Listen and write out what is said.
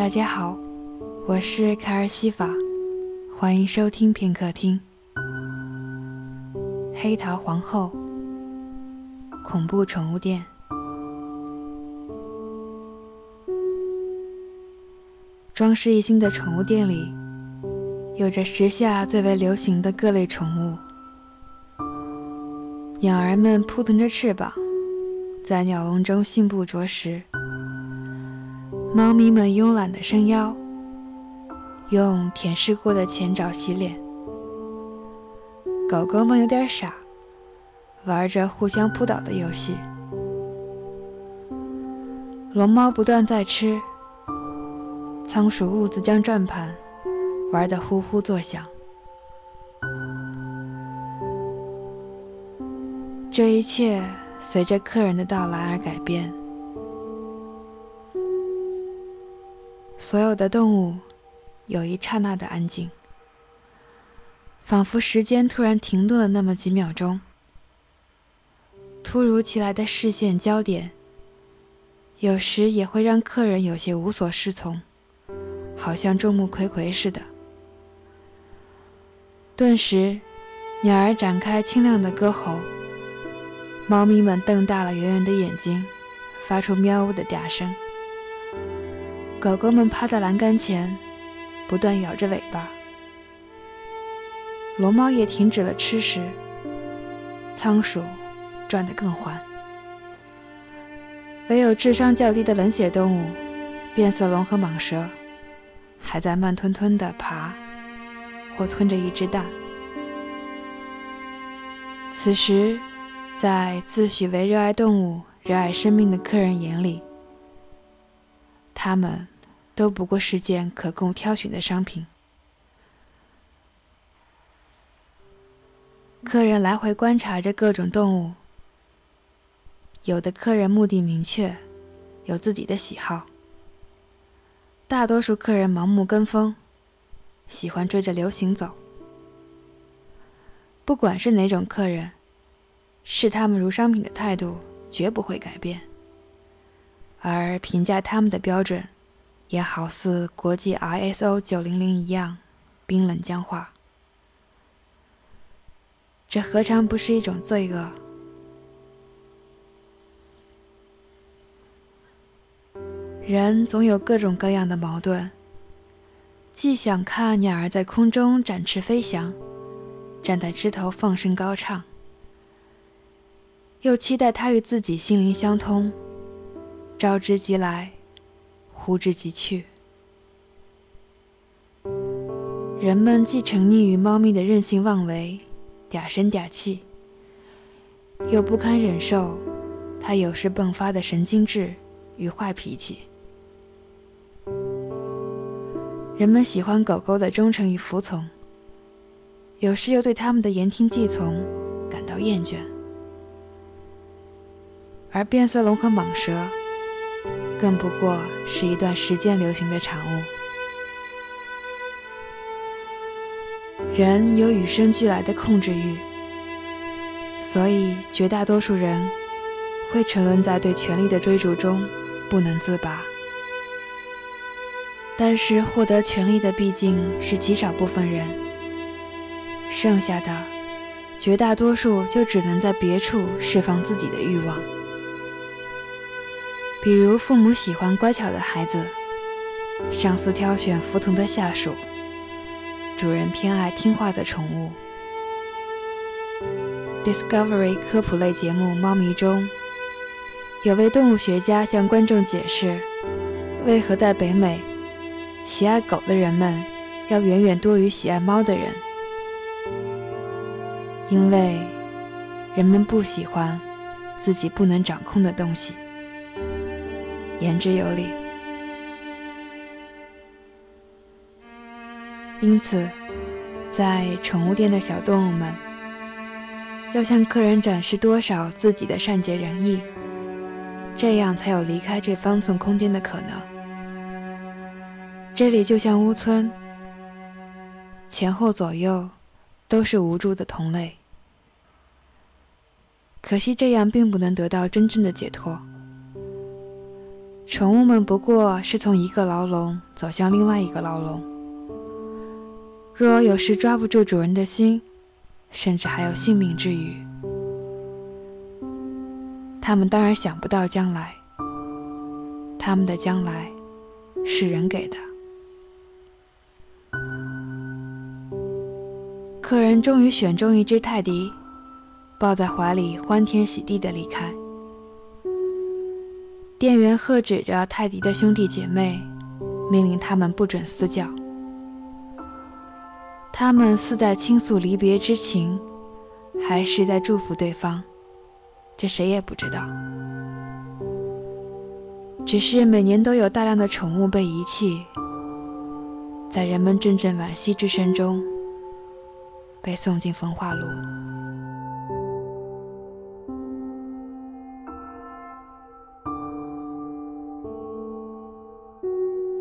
大家好，我是卡尔西法，欢迎收听片刻听。黑桃皇后，恐怖宠物店。装饰一新的宠物店里，有着时下最为流行的各类宠物。鸟儿们扑腾着翅膀，在鸟笼中信步啄食。猫咪们慵懒地伸腰，用舔舐过的前爪洗脸。狗狗们有点傻，玩着互相扑倒的游戏。龙猫不断在吃，仓鼠兀自将转盘玩得呼呼作响。这一切随着客人的到来而改变。所有的动物有一刹那的安静，仿佛时间突然停顿了那么几秒钟。突如其来的视线焦点，有时也会让客人有些无所适从，好像众目睽睽似的。顿时，鸟儿展开清亮的歌喉，猫咪们瞪大了圆圆的眼睛，发出喵呜的嗲声。狗狗们趴在栏杆前，不断摇着尾巴。龙猫也停止了吃食。仓鼠转得更欢。唯有智商较低的冷血动物，变色龙和蟒蛇，还在慢吞吞地爬，或吞着一只蛋。此时，在自诩为热爱动物、热爱生命的客人眼里，他们。都不过是件可供挑选的商品。客人来回观察着各种动物，有的客人目的明确，有自己的喜好；大多数客人盲目跟风，喜欢追着流行走。不管是哪种客人，视他们如商品的态度绝不会改变，而评价他们的标准。也好似国际 ISO 九零零一样冰冷僵化，这何尝不是一种罪恶？人总有各种各样的矛盾，既想看鸟儿在空中展翅飞翔，站在枝头放声高唱，又期待它与自己心灵相通，招之即来。呼之即去。人们既沉溺于猫咪的任性妄为、嗲声嗲气，又不堪忍受它有时迸发的神经质与坏脾气。人们喜欢狗狗的忠诚与服从，有时又对它们的言听计从感到厌倦。而变色龙和蟒蛇。更不过是一段时间流行的产物。人有与生俱来的控制欲，所以绝大多数人会沉沦在对权力的追逐中不能自拔。但是获得权力的毕竟是极少部分人，剩下的绝大多数就只能在别处释放自己的欲望。比如，父母喜欢乖巧的孩子，上司挑选服从的下属，主人偏爱听话的宠物。Discovery 科普类节目《猫迷》中，有位动物学家向观众解释，为何在北美，喜爱狗的人们要远远多于喜爱猫的人。因为人们不喜欢自己不能掌控的东西。言之有理。因此，在宠物店的小动物们，要向客人展示多少自己的善解人意，这样才有离开这方寸空间的可能。这里就像屋村，前后左右都是无助的同类。可惜这样并不能得到真正的解脱。宠物们不过是从一个牢笼走向另外一个牢笼。若有时抓不住主人的心，甚至还有性命之虞，他们当然想不到将来。他们的将来是人给的。客人终于选中一只泰迪，抱在怀里，欢天喜地的离开。店员喝止着泰迪的兄弟姐妹，命令他们不准私叫。他们似在倾诉离别之情，还是在祝福对方？这谁也不知道。只是每年都有大量的宠物被遗弃，在人们阵阵惋惜之声中，被送进焚化炉。